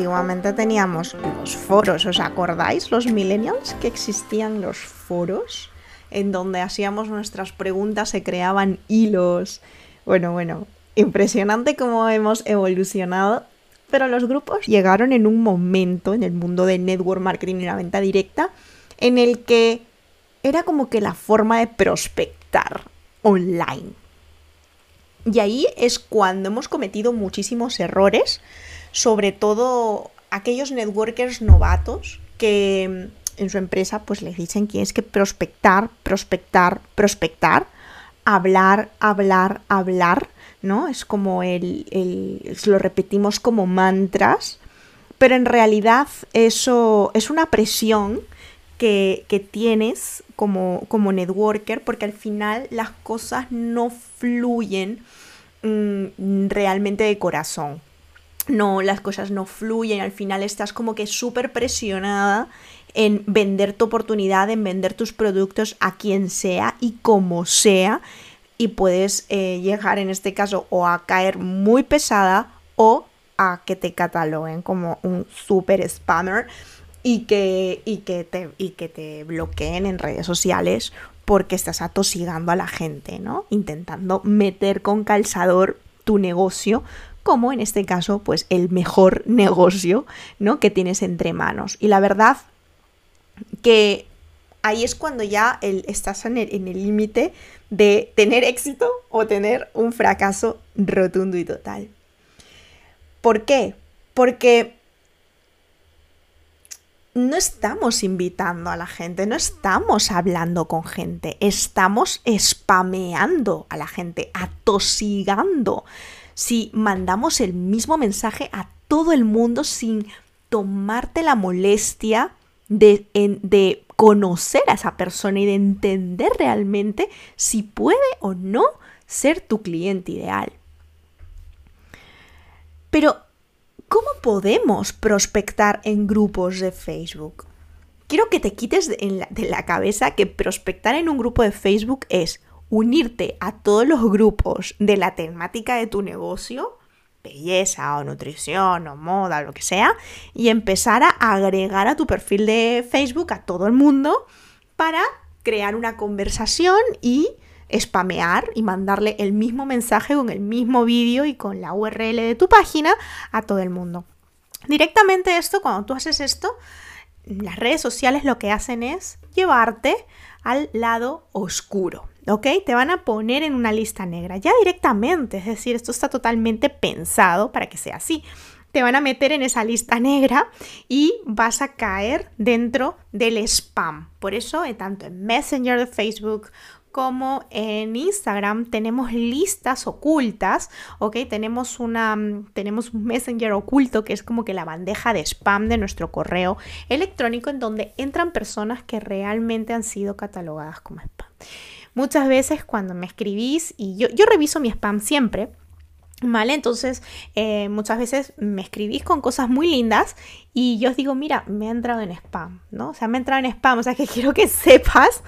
Antiguamente teníamos los foros, ¿os acordáis? Los millennials que existían los foros en donde hacíamos nuestras preguntas, se creaban hilos. Bueno, bueno, impresionante cómo hemos evolucionado. Pero los grupos llegaron en un momento en el mundo del network marketing y la venta directa en el que era como que la forma de prospectar online. Y ahí es cuando hemos cometido muchísimos errores, sobre todo aquellos networkers novatos que en su empresa pues les dicen que es que prospectar, prospectar, prospectar, hablar, hablar, hablar ¿no? Es como el, el, lo repetimos como mantras, pero en realidad eso es una presión que, que tienes como, como, networker porque al final las cosas no fluyen mmm, realmente de corazón. No, las cosas no fluyen, al final estás como que súper presionada en vender tu oportunidad, en vender tus productos a quien sea y como sea y puedes eh, llegar en este caso o a caer muy pesada o a que te cataloguen como un super spammer y que, y que, te, y que te bloqueen en redes sociales porque estás atosigando a la gente, ¿no? Intentando meter con calzador tu negocio como en este caso, pues el mejor negocio, ¿no? Que tienes entre manos. Y la verdad que ahí es cuando ya el, estás en el límite de tener éxito o tener un fracaso rotundo y total. ¿Por qué? Porque no estamos invitando a la gente, no estamos hablando con gente, estamos spameando a la gente, atosigando. Si mandamos el mismo mensaje a todo el mundo sin tomarte la molestia de, conocer a esa persona y de entender realmente si puede o no ser tu cliente ideal. Pero, ¿cómo podemos prospectar en grupos de Facebook? Quiero que te quites de la cabeza que prospectar en un grupo de Facebook es unirte a todos los grupos de la temática de tu negocio belleza o nutrición o moda, lo que sea, y empezar a agregar a tu perfil de Facebook a todo el mundo para crear una conversación y spamear y mandarle el mismo mensaje con el mismo vídeo y con la URL de tu página a todo el mundo. Directamente esto, cuando tú haces esto, las redes sociales lo que hacen es llevarte al lado oscuro. ¿Ok? Te van a poner en una lista negra, ya directamente, es decir, esto está totalmente pensado para que sea así. Te van a meter en esa lista negra y vas a caer dentro del spam. Por eso, eh, tanto en Messenger de Facebook como en Instagram tenemos listas ocultas, ¿ok? Tenemos, una, tenemos un Messenger oculto que es como que la bandeja de spam de nuestro correo electrónico en donde entran personas que realmente han sido catalogadas como spam. Muchas veces cuando me escribís, y yo, yo reviso mi spam siempre, ¿Vale? Entonces, eh, muchas veces me escribís con cosas muy lindas y yo os digo, mira, me ha entrado en spam, ¿no? O sea, me ha entrado en spam, o sea, que quiero que sepas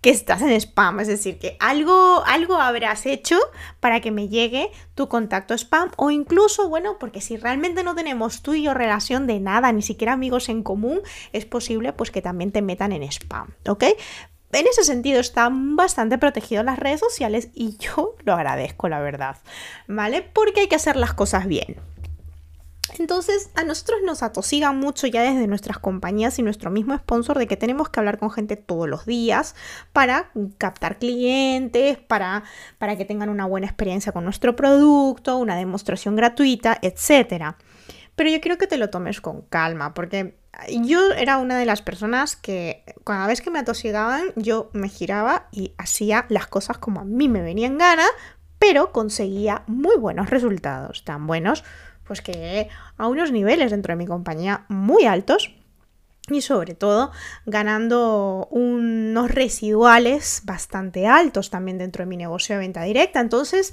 que estás en spam, es decir, que algo, algo habrás hecho para que me llegue tu contacto spam o incluso, bueno, porque si realmente no tenemos tú y yo relación de nada, ni siquiera amigos en común, es posible pues que también te metan en spam, ¿ok? En ese sentido están bastante protegidos las redes sociales y yo lo agradezco, la verdad, ¿vale? Porque hay que hacer las cosas bien. Entonces, a nosotros nos atosigan mucho ya desde nuestras compañías y nuestro mismo sponsor de que tenemos que hablar con gente todos los días para captar clientes, para, para que tengan una buena experiencia con nuestro producto, una demostración gratuita, etc. Pero yo quiero que te lo tomes con calma, porque yo era una de las personas que cada vez que me atosigaban yo me giraba y hacía las cosas como a mí me venían gana pero conseguía muy buenos resultados, tan buenos pues que a unos niveles dentro de mi compañía muy altos y sobre todo ganando unos residuales bastante altos también dentro de mi negocio de venta directa. Entonces,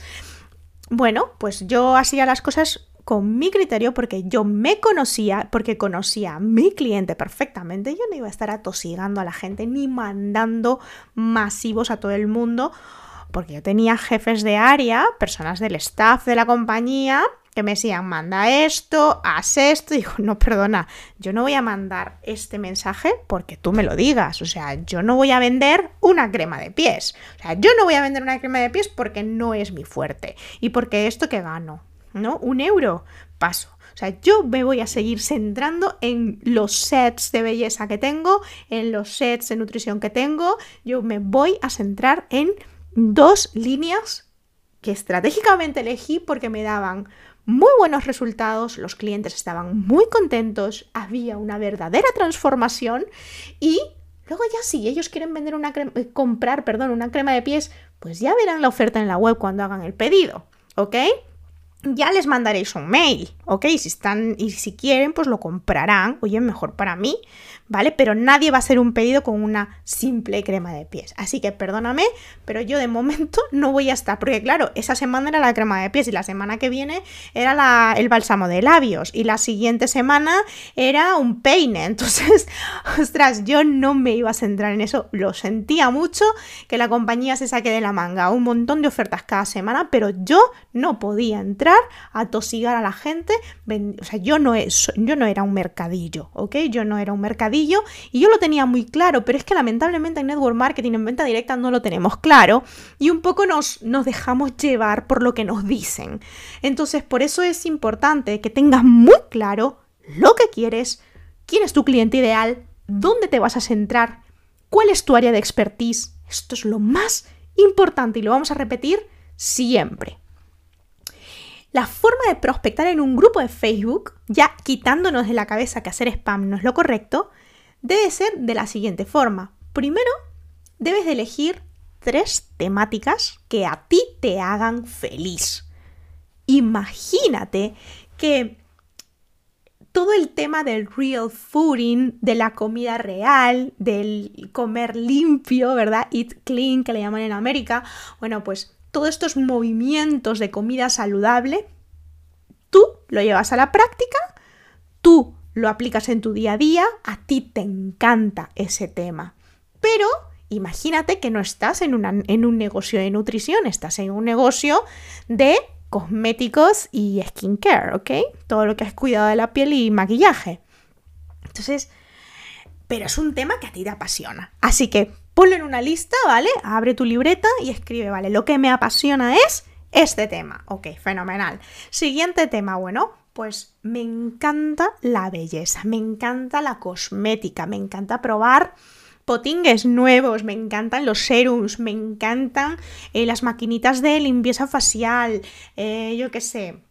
bueno, pues yo hacía las cosas con mi criterio porque yo me conocía, porque conocía a mi cliente perfectamente. Yo no iba a estar atosigando a la gente ni mandando masivos a todo el mundo porque yo tenía jefes de área, personas del staff de la compañía que me decían, manda esto, haz esto. Y digo, no, perdona, yo no voy a mandar este mensaje porque tú me lo digas. O sea, yo no voy a vender una crema de pies. O sea, yo no voy a vender una crema de pies porque no es mi fuerte. Y porque esto que gano, ¿no? Un euro, paso. O sea, yo me voy a seguir centrando en los sets de belleza que tengo, en los sets de nutrición que tengo. Yo me voy a centrar en dos líneas que estratégicamente elegí porque me daban muy buenos resultados, los clientes estaban muy contentos, había una verdadera transformación y luego ya si ellos quieren vender una crema, eh, comprar, perdón, una crema de pies, pues ya verán la oferta en la web cuando hagan el pedido, ¿ok? Ya les mandaréis un mail, ¿ok? Si están y si quieren, pues lo comprarán, oye, mejor para mí, ¿vale? Pero nadie va a hacer un pedido con una simple crema de pies. Así que perdóname, pero yo de momento no voy a estar, porque claro, esa semana era la crema de pies y la semana que viene era la, el bálsamo de labios y la siguiente semana era un peine. Entonces, ostras, yo no me iba a centrar en eso. Lo sentía mucho que la compañía se saque de la manga un montón de ofertas cada semana, pero yo no podía entrar a tosigar a la gente. O sea, yo no, yo no era un mercadillo, ¿ok? Yo no era un mercadillo y yo lo tenía muy claro, pero es que lamentablemente en network marketing, en venta directa, no lo tenemos claro y un poco nos, nos dejamos llevar por lo que nos dicen. Entonces, por eso es importante que tengas muy claro lo que quieres, quién es tu cliente ideal, dónde te vas a centrar, cuál es tu área de expertise. Esto es lo más importante y lo vamos a repetir siempre. La forma de prospectar en un grupo de Facebook, ya quitándonos de la cabeza que hacer spam no es lo correcto, debe ser de la siguiente forma. Primero, debes de elegir tres temáticas que a ti te hagan feliz. Imagínate que todo el tema del real fooding, de la comida real, del comer limpio, ¿verdad? Eat clean, que le llaman en América. Bueno, pues todos estos movimientos de comida saludable, tú lo llevas a la práctica, tú lo aplicas en tu día a día, a ti te encanta ese tema. Pero imagínate que no estás en, en un negocio de nutrición, estás en un negocio de cosméticos y skincare, ¿ok? Todo lo que es cuidado de la piel y maquillaje. Entonces, pero es un tema que a ti te apasiona. Así que ponlo en una lista, ¿vale? Abre tu libreta y escribe, ¿vale? Lo que me apasiona es este tema. Ok, fenomenal. Siguiente tema, bueno, pues me encanta la belleza, me encanta la cosmética, me encanta probar potingues nuevos, me encantan los serums, me encantan eh, las maquinitas de limpieza facial, eh, yo qué sé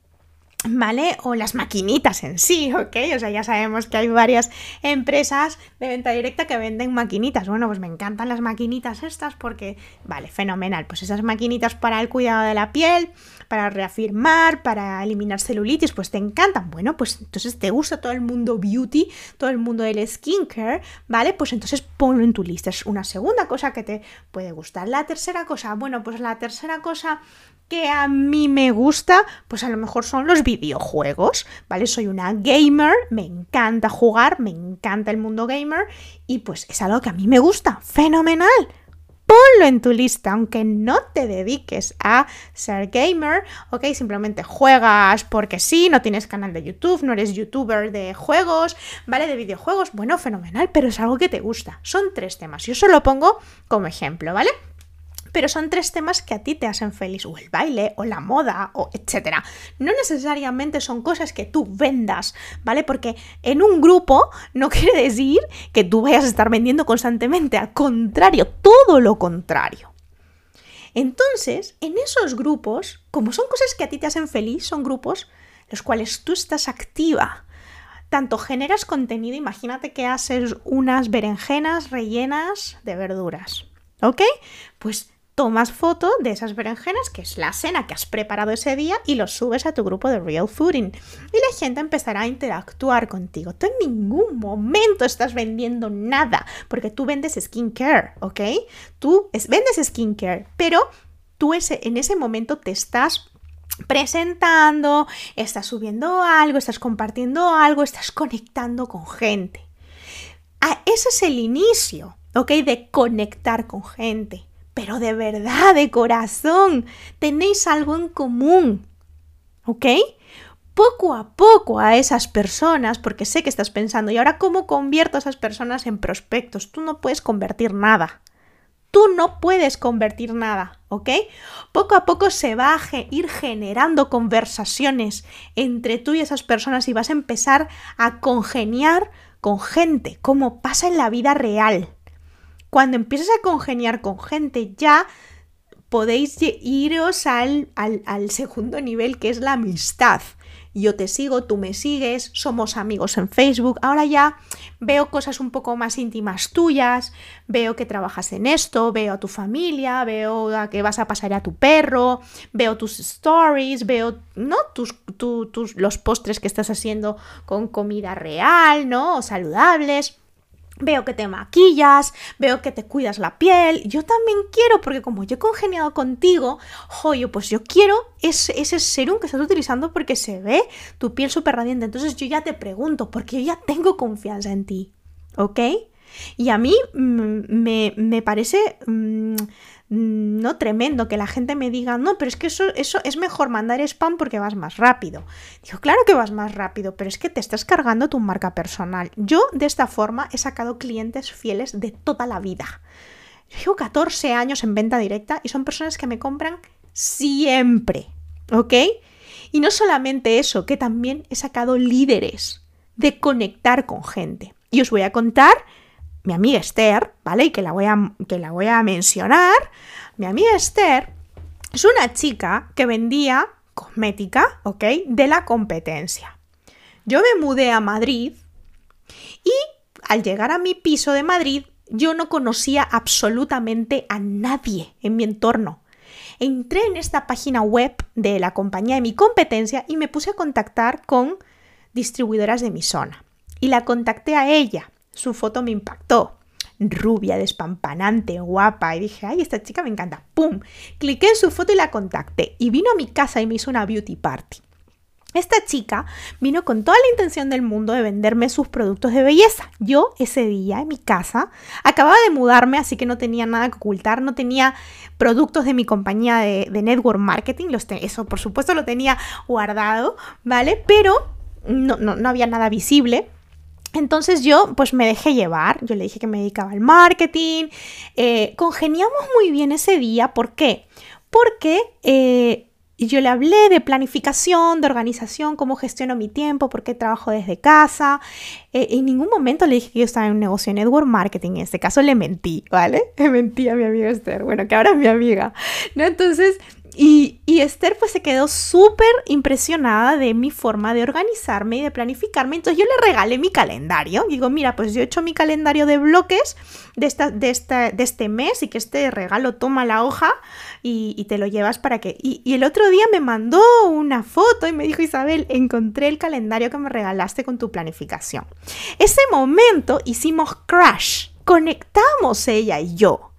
¿Vale? O las maquinitas en sí, ¿ok? O sea, ya sabemos que hay varias empresas de venta directa que venden maquinitas. Bueno, pues me encantan las maquinitas estas porque, vale, fenomenal. Pues esas maquinitas para el cuidado de la piel, para reafirmar, para eliminar celulitis, pues te encantan. Bueno, pues entonces te gusta todo el mundo beauty, todo el mundo del skincare, ¿vale? Pues entonces ponlo en tu lista. Es una segunda cosa que te puede gustar. La tercera cosa, bueno, pues la tercera cosa que a mí me gusta, pues a lo mejor son los videojuegos, ¿vale? Soy una gamer, me encanta jugar, me encanta el mundo gamer y pues es algo que a mí me gusta, fenomenal. Ponlo en tu lista, aunque no te dediques a ser gamer, ¿ok? Simplemente juegas porque sí, no tienes canal de YouTube, no eres youtuber de juegos, ¿vale? De videojuegos, bueno, fenomenal, pero es algo que te gusta. Son tres temas, yo solo pongo como ejemplo, ¿vale? Pero son tres temas que a ti te hacen feliz, o el baile, o la moda, o etcétera. No necesariamente son cosas que tú vendas, ¿vale? Porque en un grupo no quiere decir que tú vayas a estar vendiendo constantemente, al contrario, todo lo contrario. Entonces, en esos grupos, como son cosas que a ti te hacen feliz, son grupos los cuales tú estás activa. Tanto generas contenido, imagínate que haces unas berenjenas rellenas de verduras, ¿ok? Pues tomas foto de esas berenjenas, que es la cena que has preparado ese día, y los subes a tu grupo de Real Fooding. Y la gente empezará a interactuar contigo. Tú en ningún momento estás vendiendo nada, porque tú vendes skincare, ¿ok? Tú vendes skincare, pero tú en ese momento te estás presentando, estás subiendo algo, estás compartiendo algo, estás conectando con gente. Ah, ese es el inicio, ¿ok? De conectar con gente pero de verdad, de corazón, tenéis algo en común. ¿Ok? Poco a poco a esas personas, porque sé que estás pensando, ¿y ahora cómo convierto a esas personas en prospectos? Tú no puedes convertir nada. Tú no puedes convertir nada, ¿ok? Poco a poco se va a ir generando conversaciones entre tú y esas personas y vas a empezar a congeniar con gente, como pasa en la vida real cuando empiezas a congeniar con gente, ya podéis iros al, al, segundo nivel, que es la amistad. Yo te sigo, tú me sigues, somos amigos en Facebook. Ahora ya veo cosas un poco más íntimas tuyas, veo que trabajas en esto, veo a tu familia, veo que vas a pasar a tu perro, veo tus stories, veo ¿no? tus, tus, los postres que estás haciendo con comida real, ¿no? O saludables. Veo que te maquillas, veo que te cuidas la piel. Yo también quiero, porque como yo he congeniado contigo, joyo, pues yo quiero ese, ese serum que estás utilizando porque se ve tu piel súper radiante. Entonces yo ya te pregunto, porque yo ya tengo confianza en ti. ¿Ok? Y a mí mm, me, me parece mm, Mm, no tremendo que la gente me diga, no, pero es que eso, eso es mejor mandar spam porque vas más rápido. Digo, claro que vas más rápido, pero es que te estás cargando tu marca personal. Yo de esta forma he sacado clientes fieles de toda la vida. llevo 14 años en venta directa y son personas que me compran siempre, ¿ok? Y no solamente eso, que también he sacado líderes de conectar con gente. Y os voy a contar mi amiga Esther, ¿vale? Y que la voy a, que la voy a mencionar. Mi amiga Esther es una chica que vendía cosmética, ¿ok? De la competencia. Yo me mudé a Madrid y al llegar a mi piso de Madrid yo no conocía absolutamente a nadie en mi entorno. Entré en esta página web de la compañía de mi competencia y me puse a contactar con distribuidoras de mi zona. Y la contacté a ella. Su foto me impactó. Rubia, despampanante, guapa. Y dije, ay, esta chica me encanta. ¡Pum! Cliqué en su foto y la contacté. Y vino a mi casa y me hizo una beauty party. Esta chica vino con toda la intención del mundo de venderme sus productos de belleza. Yo ese día en mi casa acababa de mudarme, así que no tenía nada que ocultar, no tenía productos de mi compañía de, network marketing, eso por supuesto lo tenía guardado, ¿vale? Pero no, no, no había nada visible. Entonces yo pues me dejé llevar, yo le dije que me dedicaba al marketing, eh, congeniamos muy bien ese día, ¿por qué? Porque eh, yo le hablé de planificación, de organización, cómo gestiono mi tiempo, por qué trabajo desde casa. Eh, en ningún momento le dije que yo estaba en un negocio en network marketing, en este caso le mentí, ¿vale? Le mentí a mi amiga Esther, bueno, que ahora es mi amiga, ¿no? Entonces y, Esther pues se quedó súper impresionada de mi forma de organizarme y de planificarme. Entonces yo le regalé mi calendario. Digo, mira, pues yo he hecho mi calendario de bloques de, este mes y que este regalo toma la hoja y, te lo llevas para que... Y, el otro día me mandó una foto y me dijo, Isabel, encontré el calendario que me regalaste con tu planificación. Ese momento hicimos crash. Conectamos ella y yo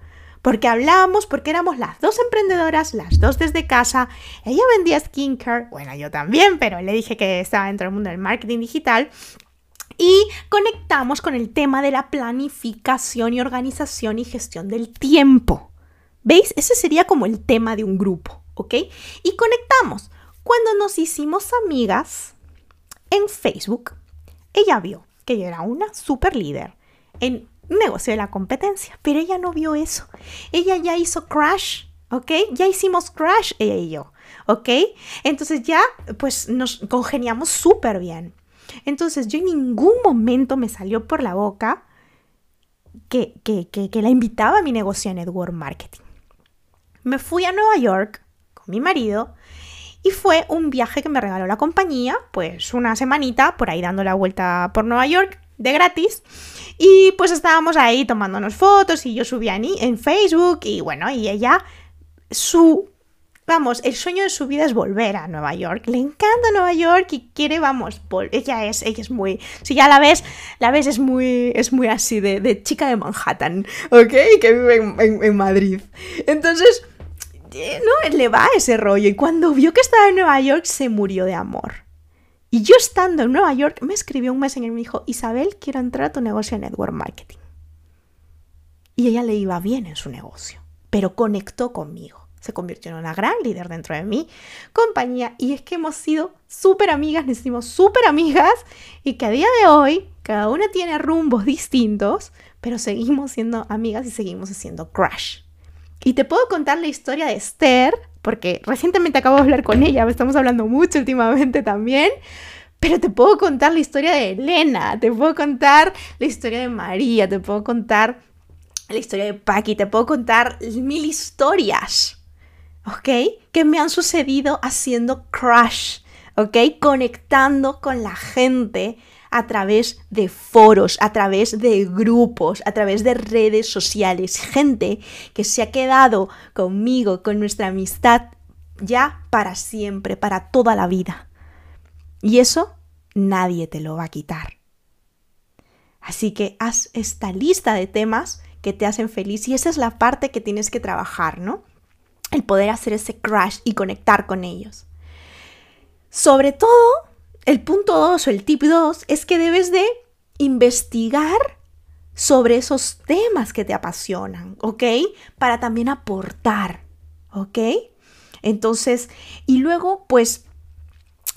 porque hablábamos, porque éramos las dos emprendedoras, las dos desde casa. Ella vendía skincare, bueno, yo también, pero le dije que estaba dentro del mundo del marketing digital. Y conectamos con el tema de la planificación y organización y gestión del tiempo. ¿Veis? Ese sería como el tema de un grupo, ¿ok? Y conectamos. Cuando nos hicimos amigas en Facebook, ella vio que yo era una super líder en negocio de la competencia. Pero ella no vio eso. Ella ya hizo crash, ¿ok? Ya hicimos crash ella y yo, ¿ok? Entonces ya pues nos congeniamos súper bien. Entonces yo en ningún momento me salió por la boca que, que, que, la invitaba a mi negocio en network marketing. Me fui a Nueva York con mi marido y fue un viaje que me regaló la compañía, pues una semanita por ahí dando la vuelta por Nueva York de gratis. Y pues estábamos ahí tomándonos fotos y yo subía en, en Facebook y bueno, y ella su vamos, el sueño de su vida es volver a Nueva York. Le encanta Nueva York y quiere, vamos, ella es, ella es muy, si ya la ves, la ves es muy, es muy así de, chica de Manhattan, ¿ok? Que vive en, Madrid. Entonces, eh, no, le va ese rollo y cuando vio que estaba en Nueva York se murió de amor. Y yo estando en Nueva York me escribió un mes y me dijo, Isabel, quiero entrar a tu negocio de network marketing. Y ella le iba bien en su negocio, pero conectó conmigo se convirtió en una gran líder dentro de mi compañía y es que hemos sido súper amigas, nos hicimos súper amigas y que a día de hoy cada una tiene rumbos distintos, pero seguimos siendo amigas y seguimos haciendo crush. Y te puedo contar la historia de Esther, porque recientemente acabo de hablar con ella, estamos hablando mucho últimamente también. Pero te puedo contar la historia de Elena, te puedo contar la historia de María, te puedo contar la historia de Paki, te puedo contar mil historias ¿ok? Que me han sucedido haciendo crush, ¿ok? Conectando con la gente a través de foros, a través de grupos, a través de redes sociales. Gente que se ha quedado conmigo, con nuestra amistad, ya para siempre, para toda la vida. Y eso nadie te lo va a quitar. Así que haz esta lista de temas que te hacen feliz y esa es la parte que tienes que trabajar, ¿no? el poder hacer ese crash y conectar con ellos. Sobre todo, el punto 2 o el tip 2 es que debes de investigar sobre esos temas que te apasionan, ¿ok? Para también aportar, ¿ok? Entonces, y luego, pues,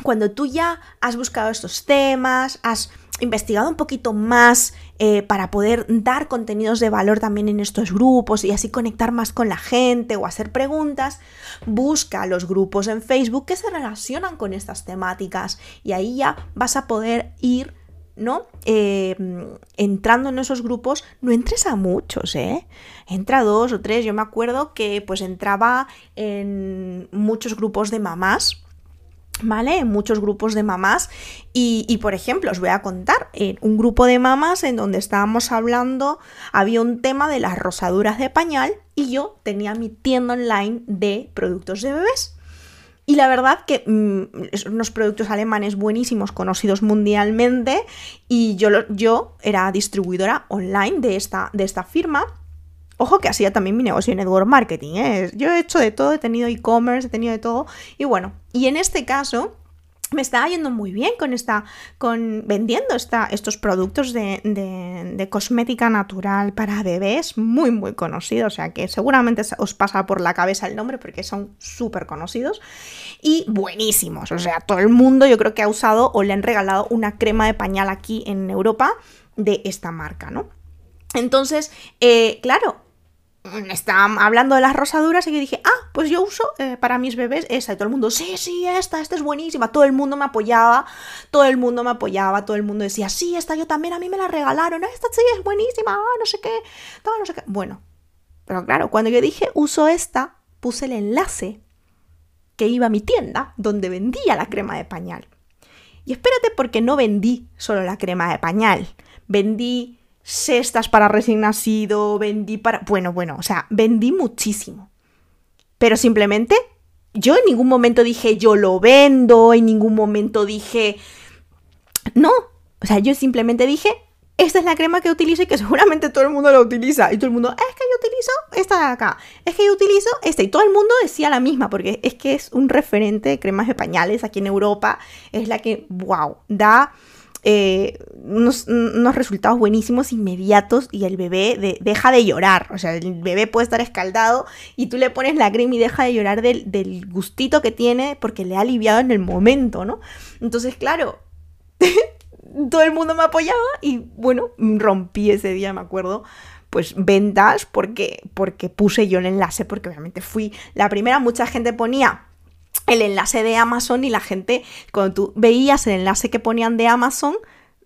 cuando tú ya has buscado estos temas, has investigado un poquito más eh, para poder dar contenidos de valor también en estos grupos y así conectar más con la gente o hacer preguntas, busca los grupos en Facebook que se relacionan con estas temáticas y ahí ya vas a poder ir ¿no? Eh, entrando en esos grupos, no entres a muchos, ¿eh? Entra dos o tres. Yo me acuerdo que pues entraba en muchos grupos de mamás ¿Vale? En muchos grupos de mamás. Y, por ejemplo, os voy a contar, en un grupo de mamás en donde estábamos hablando, había un tema de las rosaduras de pañal y yo tenía mi tienda online de productos de bebés. Y la verdad que mm, son unos productos alemanes buenísimos, conocidos mundialmente, y yo, yo era distribuidora online de esta, de esta firma. Ojo que hacía también mi negocio en network marketing. ¿eh? Yo he hecho de todo, he tenido e-commerce, he tenido de todo. Y bueno, y en este caso me estaba yendo muy bien con esta, con vendiendo esta, estos productos de, cosmética natural para bebés, muy, muy conocidos, o sea que seguramente os pasa por la cabeza el nombre porque son súper conocidos y buenísimos, o sea, todo el mundo yo creo que ha usado o le han regalado una crema de pañal aquí en Europa de esta marca, ¿no? Entonces, eh, claro, estaban hablando de las rosaduras y yo dije, ah, pues yo uso eh, para mis bebés esta. Y todo el mundo, sí, sí, esta, esta es buenísima. Todo el mundo me apoyaba, todo el mundo me apoyaba, todo el mundo decía, sí, esta yo también, a mí me la regalaron, esta sí es buenísima, ah, no sé qué, no, no sé qué. Bueno, pero claro, cuando yo dije uso esta, puse el enlace que iba a mi tienda donde vendía la crema de pañal. Y espérate porque no vendí solo la crema de pañal, vendí cestas para recién nacido, vendí para... Bueno, bueno, o sea, vendí muchísimo. Pero simplemente yo en ningún momento dije yo lo vendo, en ningún momento dije... No, o sea, yo simplemente dije, esta es la crema que utilizo y que seguramente todo el mundo la utiliza. Y todo el mundo, es que yo utilizo esta de acá, es que yo utilizo esta. Y todo el mundo decía la misma, porque es que es un referente de cremas de pañales aquí en Europa. Es la que, wow, da eh, unos, resultados buenísimos, inmediatos, y el bebé deja de llorar. O sea, el bebé puede estar escaldado y tú le pones la crema y deja de llorar del, del gustito que tiene porque le ha aliviado en el momento, ¿no? Entonces, claro, todo el mundo me apoyaba y bueno, rompí ese día, me acuerdo pues ventas porque, porque puse yo el enlace, porque obviamente fui la primera, mucha gente ponía el enlace de Amazon y la gente, cuando tú veías el enlace que ponían de Amazon,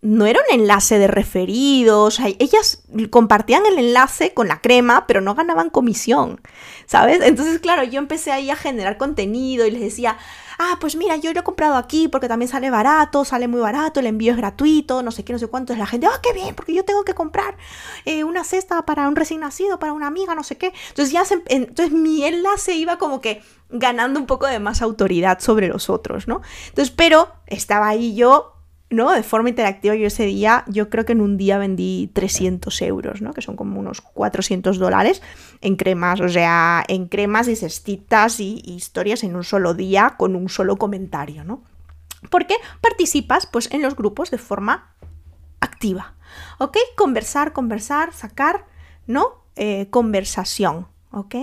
no era un enlace de referidos, ellas compartían el enlace con la crema, pero no ganaban comisión, ¿sabes? Entonces, claro, yo empecé ahí a generar contenido y les decía, ah, pues mira, yo lo he comprado aquí porque también sale barato, sale muy barato, el envío es gratuito, no sé qué, no sé cuánto. Es la gente, ah, qué bien, porque yo tengo que comprar eh, una cesta para un recién nacido, para una amiga, no sé qué. Entonces ya se, entonces mi enlace iba como que ganando un poco de más autoridad sobre los otros, ¿no? Entonces, pero estaba ahí yo ¿no? De forma interactiva yo ese día, yo creo que en un día vendí 300 euros, ¿no? Que son como unos 400 dólares en cremas, o sea, en cremas y cestitas y, historias en un solo día con un solo comentario, ¿no? Porque participas pues en los grupos de forma activa, ¿ok? Conversar, conversar, sacar, ¿no? Eh, conversación, ¿ok?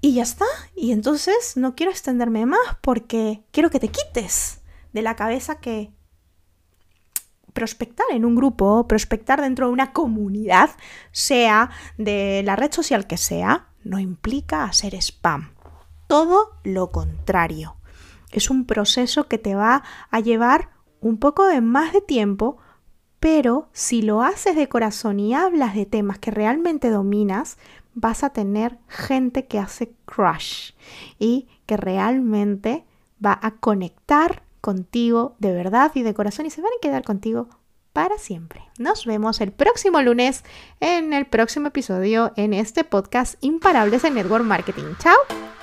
Y ya está. Y entonces no quiero extenderme más porque quiero que te quites de la cabeza que prospectar en un grupo, prospectar dentro de una comunidad, sea de la red social que sea, no implica hacer spam. Todo lo contrario. Es un proceso que te va a llevar un poco de más de tiempo, pero si lo haces de corazón y hablas de temas que realmente dominas, vas a tener gente que hace crush y que realmente va a conectar contigo de verdad y de corazón y se van a quedar contigo para siempre. Nos vemos el próximo lunes en el próximo episodio en este podcast Imparables en Network Marketing. Chao.